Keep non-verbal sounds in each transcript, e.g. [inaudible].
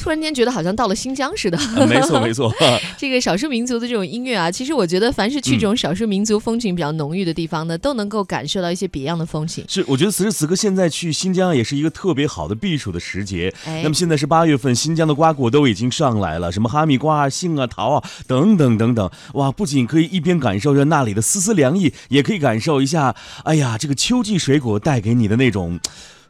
突然间觉得好像到了新疆似的。啊没错没错，[laughs] [laughs] 这个少数民族的这种音乐啊，其实我觉得凡是去这种少数民族风情比较浓郁的地方呢，都能够感受到一些别样的风情。是我觉得此时此刻现在去新疆也是一个特别好的避暑的时节。哎那么现在是八月份，新疆的瓜果都已经上来了，什么哈密瓜啊、杏啊、桃啊等等等等，哇，不仅可以一边感受着那里的丝丝凉意，也可以感受一下，哎呀，这个秋季水果带给你的那种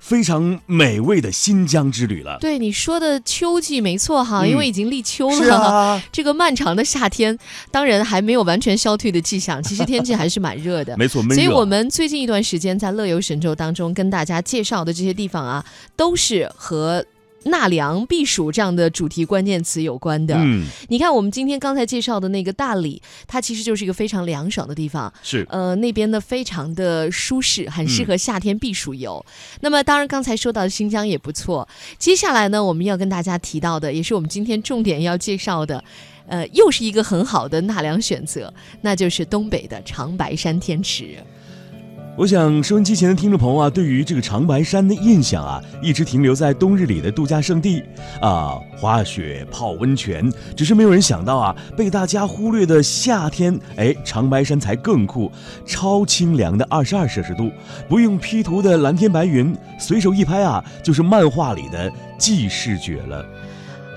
非常美味的新疆之旅了。对你说的秋季没错哈，嗯因为已经立秋了。啊，[laughs] 这个漫长的夏天，当然还没有完全消退的迹象，[laughs] 其实天气还是蛮热的。没错，闷所以，我们最近一段时间在乐游神州当中跟大家介绍的这些地方啊，都是和纳凉避暑这样的主题关键词有关的。嗯，你看，我们今天刚才介绍的那个大理，它其实就是一个非常凉爽的地方。是呃，那边呢非常的舒适，很适合夏天避暑游。那么，当然刚才说到的新疆也不错。接下来呢，我们要跟大家提到的，也是我们今天重点要介绍的，呃，又是一个很好的纳凉选择，那就是东北的长白山天池。我想收音机前的听众朋友啊，对于这个长白山的印象啊，一直停留在冬日里的度假胜地啊，滑雪、泡温泉，只是没有人想到啊，被大家忽略的夏天，哎，长白山才更酷，超清凉的二十二摄氏度，不用 P 图的蓝天白云，随手一拍啊，就是漫画里的既视觉了。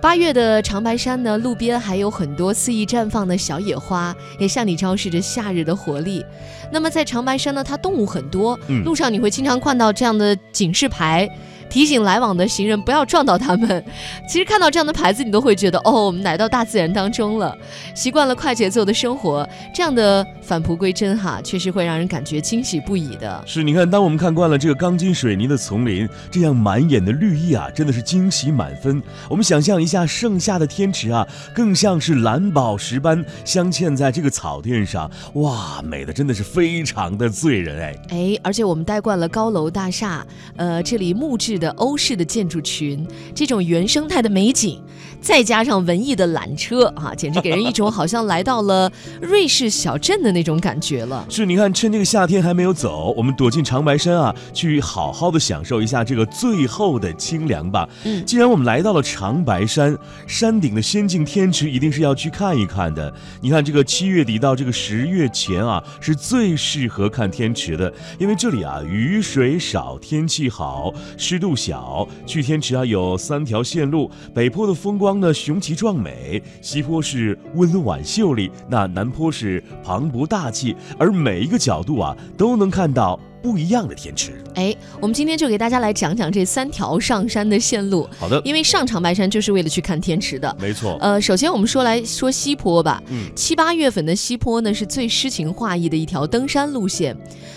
八月的长白山呢，路边还有很多肆意绽放的小野花，也向你昭示着夏日的活力。那么在长白山呢，它动物很多，嗯路上你会经常看到这样的警示牌。提醒来往的行人不要撞到他们。[laughs] 其实看到这样的牌子，你都会觉得哦，我们来到大自然当中了。习惯了快节奏的生活，这样的返璞归真哈，确实会让人感觉惊喜不已的。是，你看，当我们看惯了这个钢筋水泥的丛林，这样满眼的绿意啊，真的是惊喜满分。我们想象一下，盛夏的天池啊，更像是蓝宝石般镶嵌在这个草甸上，哇，美的真的是非常的醉人哎。哎，而且我们待惯了高楼大厦，呃，这里木质的欧式的建筑群，这种原生态的美景，再加上文艺的缆车啊，简直给人一种好像来到了瑞士小镇的那种感觉了。是，你看，趁这个夏天还没有走，我们躲进长白山啊，去好好的享受一下这个最后的清凉吧。嗯既然我们来到了长白山，山顶的仙境天池一定是要去看一看的。你看，这个七月底到这个十月前啊，是最适合看天池的，因为这里啊雨水少，天气好，湿度路小。去天池啊有三条线路，北坡的风光呢雄奇壮美，西坡是温婉秀丽，那南坡是磅礴大气，而每一个角度啊都能看到不一样的天池。哎，我们今天就给大家来讲讲这三条上山的线路，好的，因为上长白山就是为了去看天池的。没错，呃，首先我们说来说西坡吧，嗯七八月份的西坡呢是最诗情画意的一条登山路线，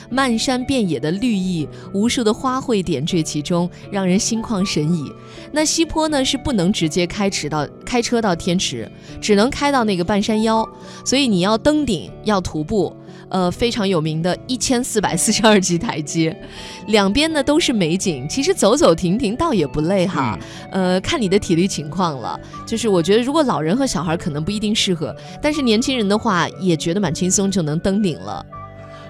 漫山遍野的绿意，无数的花卉点缀其中，让人心旷神怡。那西坡呢是不能直接开驰到开车到天池，只能开到那个半山腰，所以你要登顶要徒步。呃，非常有名的一千四百四十二级台阶，两边呢都是美景，其实走走停停倒也不累哈。呃，看你的体力情况了。就是我觉得，如果老人和小孩可能不一定适合，但是年轻人的话也觉得蛮轻松，就能登顶了。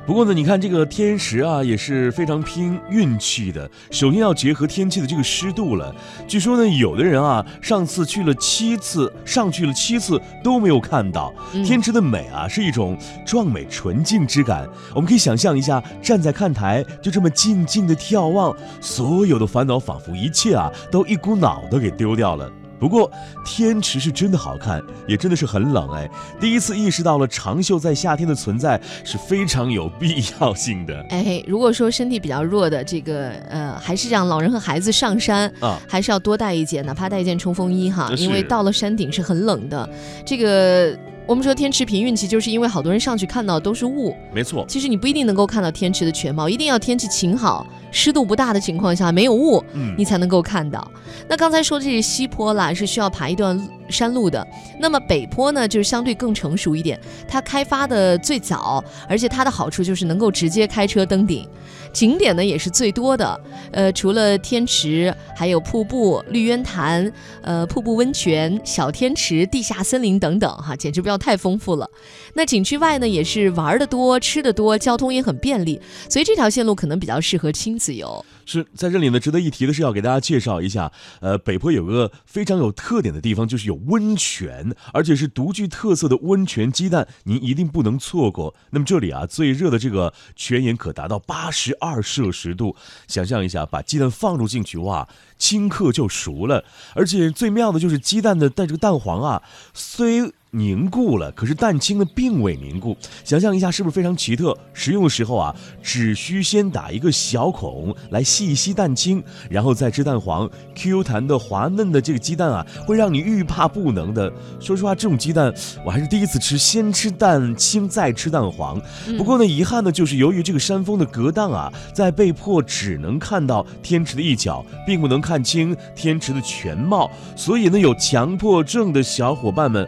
不过呢，你看这个天池啊，也是非常拼运气的。首先要结合天气的这个湿度了。据说呢，有的人啊，上次去了七次，上去了七次都没有看到嗯天池的美啊，是一种壮美纯净之感。我们可以想象一下，站在看台，就这么静静的眺望，所有的烦恼仿佛一切啊，都一股脑的给丢掉了。不过天池是真的好看，也真的是很冷哎。第一次意识到了长袖在夏天的存在是非常有必要性的哎，如果说身体比较弱的这个呃，还是让老人和孩子上山，啊。还是要多带一件，哪怕带一件冲锋衣哈，因为到了山顶是很冷的。这个我们说天池凭运气，就是因为好多人上去看到都是雾，没错，其实你不一定能够看到天池的全貌，一定要天气晴好、湿度不大的情况下，没有雾，嗯。你才能够看到。那刚才说这是西坡啦，是需要爬一段山路的。那么北坡呢，就是相对更成熟一点，它开发的最早，而且它的好处就是能够直接开车登顶，景点呢也是最多的。呃，除了天池，还有瀑布、绿渊潭、呃瀑布温泉、小天池、地下森林等等，哈，简直不要太丰富了。那景区外呢，也是玩的多、吃的多，交通也很便利，所以这条线路可能比较适合亲子游。是在这里呢，值得一提的是要给大家介绍一下，呃，北坡有个非常有特点的地方，就是有温泉，而且是独具特色的温泉鸡蛋，您一定不能错过。那么这里啊，最热的这个泉眼可达到八十二摄氏度，想象一下，把鸡蛋放入进去，哇，顷刻就熟了。而且最妙的就是鸡蛋的带这个蛋黄啊，虽。凝固了，可是蛋清呢并未凝固。想象一下，是不是非常奇特？食用的时候啊，只需先打一个小孔来细吸蛋清，然后再吃蛋黄。Q 弹的滑嫩的这个鸡蛋啊，会让你欲罢不能的。说实话，这种鸡蛋我还是第一次吃，先吃蛋清再吃蛋黄。不过呢，遗憾的就是由于这个山峰的隔档啊，在被迫只能看到天池的一角，并不能看清天池的全貌。所以呢，有强迫症的小伙伴们。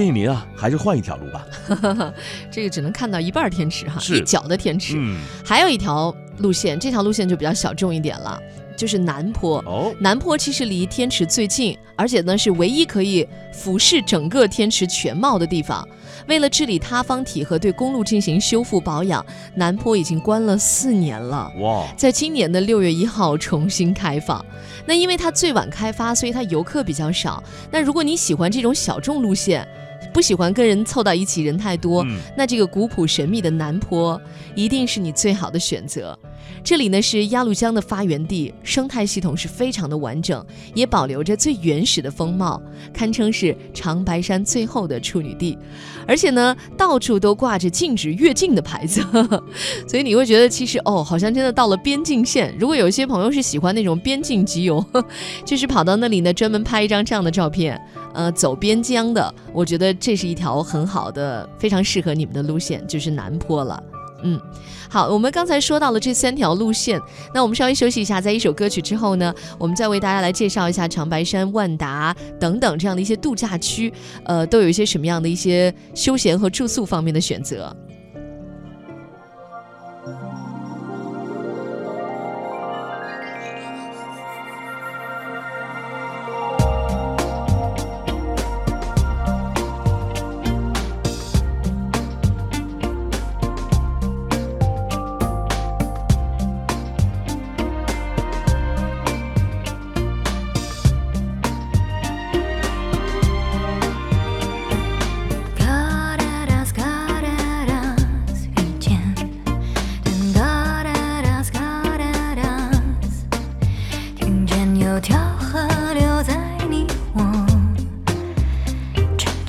建议您啊，还是换一条路吧。[laughs] 这个只能看到一半天池哈，一角的天池。嗯，还有一条路线，这条路线就比较小众一点了，就是南坡。哦，南坡其实离天池最近，而且呢是唯一可以俯视整个天池全貌的地方。为了治理塌方体和对公路进行修复保养，南坡已经关了四年了。哇，在今年的六月一号重新开放。那因为它最晚开发，所以它游客比较少。那如果你喜欢这种小众路线，不喜欢跟人凑到一起，人太多，那这个古朴神秘的南坡一定是你最好的选择。这里呢是鸭绿江的发源地，生态系统是非常的完整，也保留着最原始的风貌，堪称是长白山最后的处女地。而且呢，到处都挂着禁止越境的牌子，[laughs] 所以你会觉得其实哦，好像真的到了边境线。如果有一些朋友是喜欢那种边境集邮，[laughs] 就是跑到那里呢，专门拍一张这样的照片，呃，走边疆的，我觉得这是一条很好的、非常适合你们的路线，就是南坡了。嗯，好，我们刚才说到了这三条路线，那我们稍微休息一下，在一首歌曲之后呢，我们再为大家来介绍一下长白山、万达等等这样的一些度假区，呃，都有一些什么样的一些休闲和住宿方面的选择。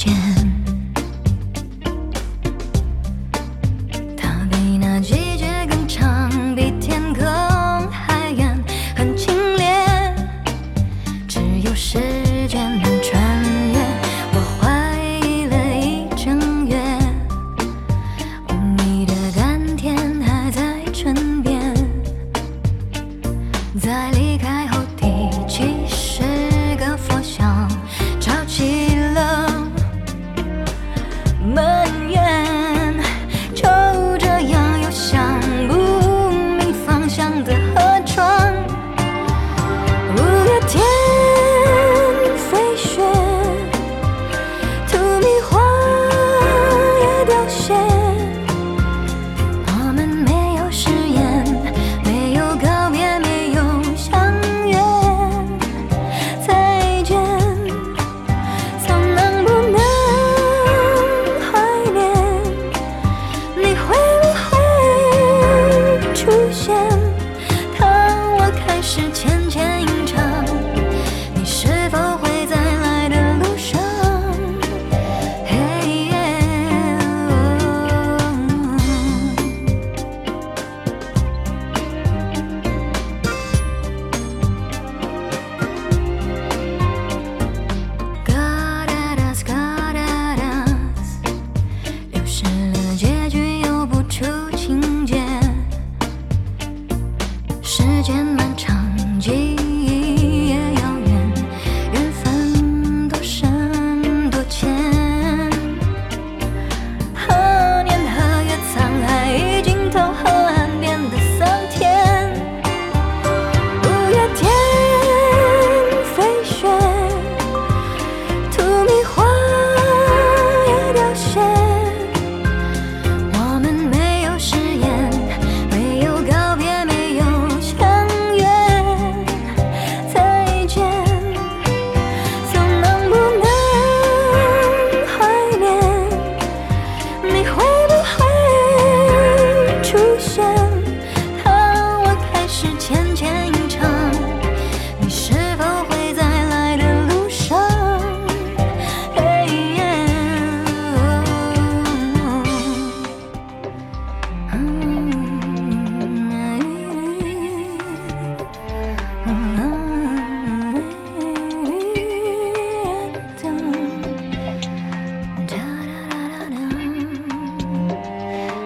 jam.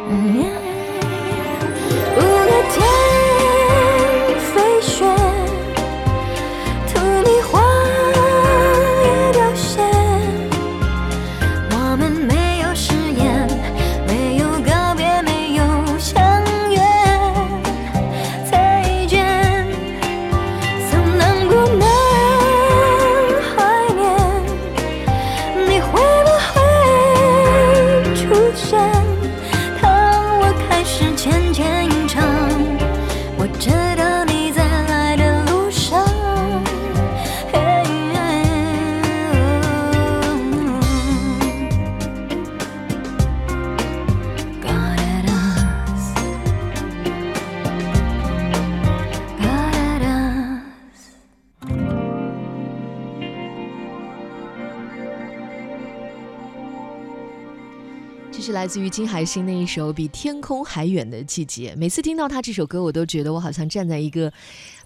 Yeah. 来自于金海心的一首《比天空还远的季节》。每次听到他这首歌，我都觉得我好像站在一个，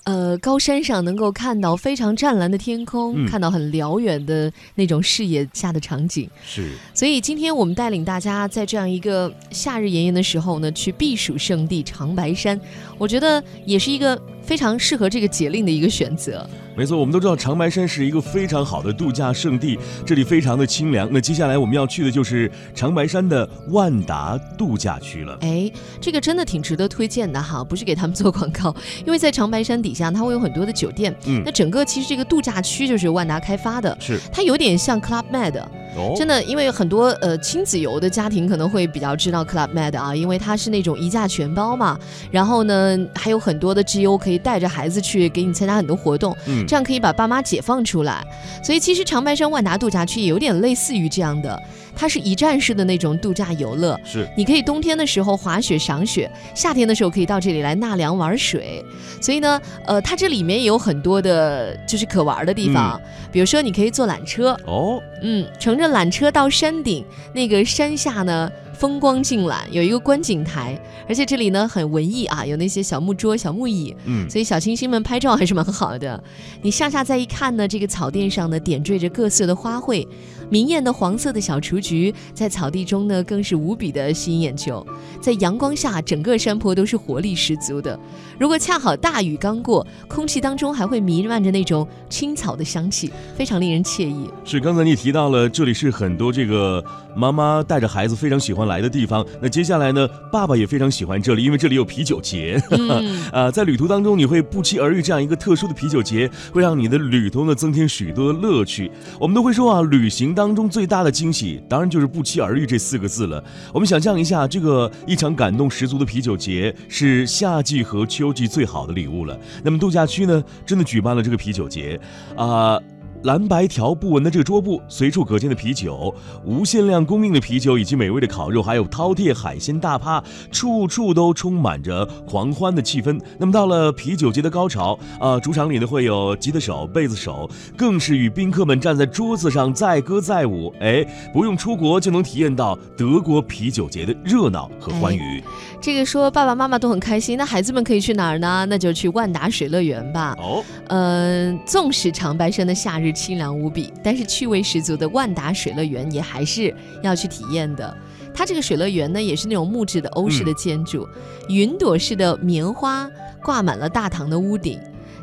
呃，高山上，能够看到非常湛蓝的天空，嗯看到很辽远的那种视野下的场景。是所以今天我们带领大家在这样一个夏日炎炎的时候呢，去避暑胜地长白山，我觉得也是一个非常适合这个节令的一个选择。没错，我们都知道长白山是一个非常好的度假胜地，这里非常的清凉。那接下来我们要去的就是长白山的万达度假区了。哎，这个真的挺值得推荐的哈，不是给他们做广告，因为在长白山底下，它会有很多的酒店。嗯那整个其实这个度假区就是万达开发的，是它有点像 Club Med，哦，真的，因为很多呃亲子游的家庭可能会比较知道 Club Med 啊，因为它是那种一价全包嘛，然后呢还有很多的 GO 可以带着孩子去给你参加很多活动，嗯这样可以把爸妈解放出来。所以其实长白山万达度假区也有点类似于这样的，它是一站式的那种度假游乐。是。你可以冬天的时候滑雪赏雪，夏天的时候可以到这里来纳凉玩水。所以呢，呃，它这里面也有很多的就是可玩的地方，比如说你可以坐缆车，哦，嗯，乘着缆车到山顶，那个山下呢风光尽览，有一个观景台，而且这里呢很文艺啊，有那些小木桌、小木椅，嗯，所以小清新们拍照还是蛮好的。你上下再一看呢，这个草甸上呢点缀着各色的花卉，明艳的黄色的小雏菊在草地中呢更是无比的吸引眼球。在阳光下，整个山坡都是活力十足的。如果恰好大雨刚过，空气当中还会弥漫着那种青草的香气，非常令人惬意。是刚才你提到了，这里是很多这个妈妈带着孩子非常喜欢来的地方。那接下来呢，爸爸也非常喜欢这里，因为这里有啤酒节。嗯，[laughs] 啊，在旅途当中，你会不期而遇这样一个特殊的啤酒节，会让你的旅途呢增添许多的乐趣。我们都会说啊，旅行当中最大的惊喜，当然就是不期而遇这四个字了。我们想象一下，这个一场感动十足的啤酒节，是夏季和秋季最好的礼物了。那么度假区呢，真的举办了这个啤酒节，啊、蓝白条不纹的这个桌布，随处可见的啤酒，无限量供应的啤酒，以及美味的烤肉，还有饕餮海鲜大趴，处处都充满着狂欢的气氛。那么到了啤酒节的高潮，啊、主场里呢会有吉他手、贝斯手，更是与宾客们站在桌子上载歌载舞。哎，不用出国就能体验到德国啤酒节的热闹和欢愉。这个说爸爸妈妈都很开心，那孩子们可以去哪儿呢？那就去万达水乐园吧。哦，嗯、纵使长白山的夏日清凉无比，但是趣味十足的万达水乐园也还是要去体验的。它这个水乐园呢，也是那种木质的欧式的建筑，云朵式的棉花挂满了大堂的屋顶。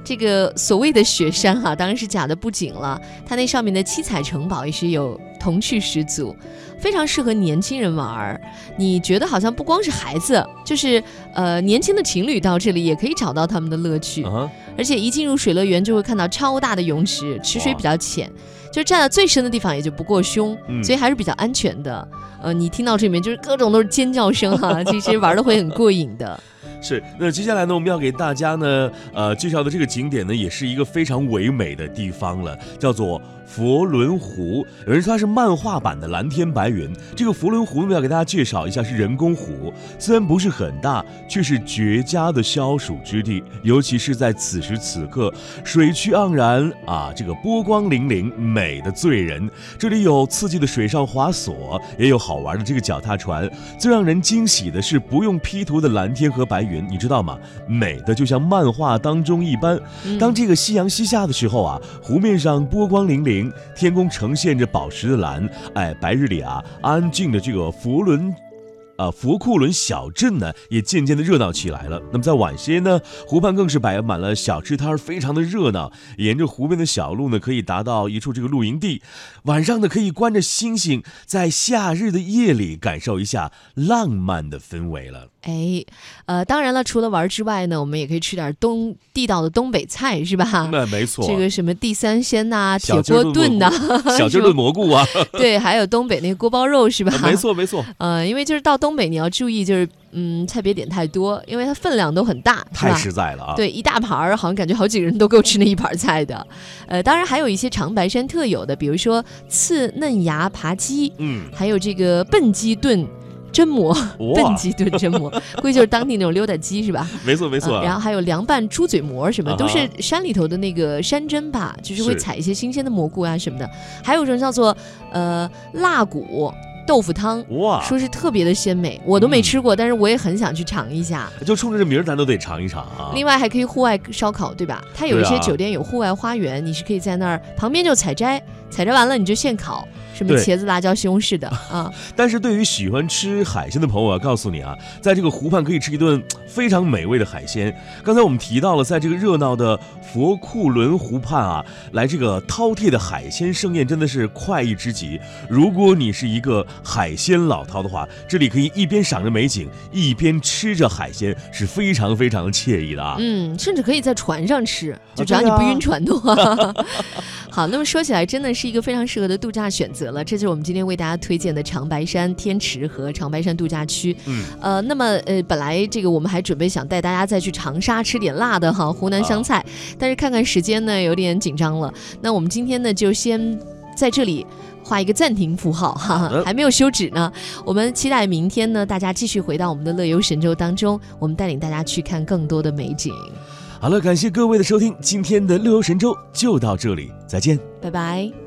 这个所谓的雪山哈、当然是假的不仅了，它那上面的七彩城堡也是有童趣十足，非常适合年轻人玩儿。你觉得好像不光是孩子，就是呃年轻的情侣到这里也可以找到他们的乐趣。而且一进入水乐园就会看到超大的泳池，池水比较浅，就站在最深的地方也就不过胸，嗯所以还是比较安全的。呃，你听到这里面就是各种都是尖叫声哈、[laughs] 其实玩的会很过瘾的。是，那接下来呢，我们要给大家呢，呃，介绍的这个景点呢，也是一个非常唯美的地方了，叫做佛伦湖。有人说它是漫画版的蓝天白云。这个佛伦湖呢，要给大家介绍一下，是人工湖，虽然不是很大，却是绝佳的消暑之地。尤其是在此时此刻，水趣盎然啊，这个波光粼粼，美的醉人。这里有刺激的水上滑索，也有好玩的这个脚踏船。最让人惊喜的是不用 P 图的蓝天和白云，你知道吗？美的就像漫画当中一般。嗯当这个夕阳西下的时候啊，湖面上波光粼粼，天空呈现着宝石的蓝。哎，白日里啊，安静的这个佛伦。啊，佛库伦小镇呢也渐渐的热闹起来了。那么在晚些呢，湖畔更是摆满了小吃摊儿，非常的热闹。沿着湖边的小路呢，可以达到一处这个露营地。晚上呢，可以观着星星，在夏日的夜里感受一下浪漫的氛围了。哎，呃，当然了，除了玩之外呢，我们也可以吃点东地道的东北菜，是吧？那没错，这个什么地三鲜呐、铁锅炖呐、小鸡炖蘑菇啊，[laughs] 对，还有东北那个锅包肉，是吧？没错没错，呃，因为就是到东北你要注意，就是嗯，菜别点太多，因为它分量都很大，是太？实在了啊。对，一大盘儿，好像感觉好几个人都够吃那一盘儿菜的。[laughs] 呃，当然还有一些长白山特有的，比如说刺嫩芽扒鸡，嗯，还有这个笨鸡炖榛蘑，笨，鸡炖榛蘑，[laughs] 估计就是当地那种溜达鸡是吧？没错没错嗯，然后还有凉拌猪嘴蘑什么，啊都是山里头的那个山珍吧，就是会采一些新鲜的蘑菇啊什么的。还有一种叫做呃腊骨，豆腐汤，哇，说是特别的鲜美，我都没嗯吃过，但是我也很想去尝一下。就冲着这名儿，咱都得尝一尝啊。另外还可以户外烧烤，对吧？它有一些酒店有户外花园，你是可以在那儿旁边就采摘，采摘完了你就现烤，什么茄子、辣椒、西红柿的 [laughs] 啊。但是对于喜欢吃海鲜的朋友我要，告诉你啊，在这个湖畔可以吃一顿 [laughs] 非常美味的海鲜。刚才我们提到了，在这个热闹的佛库伦湖畔啊，来这个饕餮的海鲜盛宴真的是快意之极。如果你是一个海鲜老饕的话，这里可以一边赏着美景，一边吃着海鲜，是非常非常惬意的啊。嗯，甚至可以在船上吃，就只要你不晕船的话。[laughs] 好，那么说起来，真的是一个非常适合的度假选择了。这就是我们今天为大家推荐的长白山天池和长白山度假区。嗯，呃，那么呃，本来这个我们还准备想带大家再去长沙吃点辣的哈，湖南湘菜，但是看看时间呢，有点紧张了。那我们今天呢，就先在这里。画一个暂停符号，哈哈，还没有休止呢。我们期待明天呢，大家继续回到我们的乐游神州当中，我们带领大家去看更多的美景。好了，感谢各位的收听，今天的乐游神州就到这里，再见。拜拜。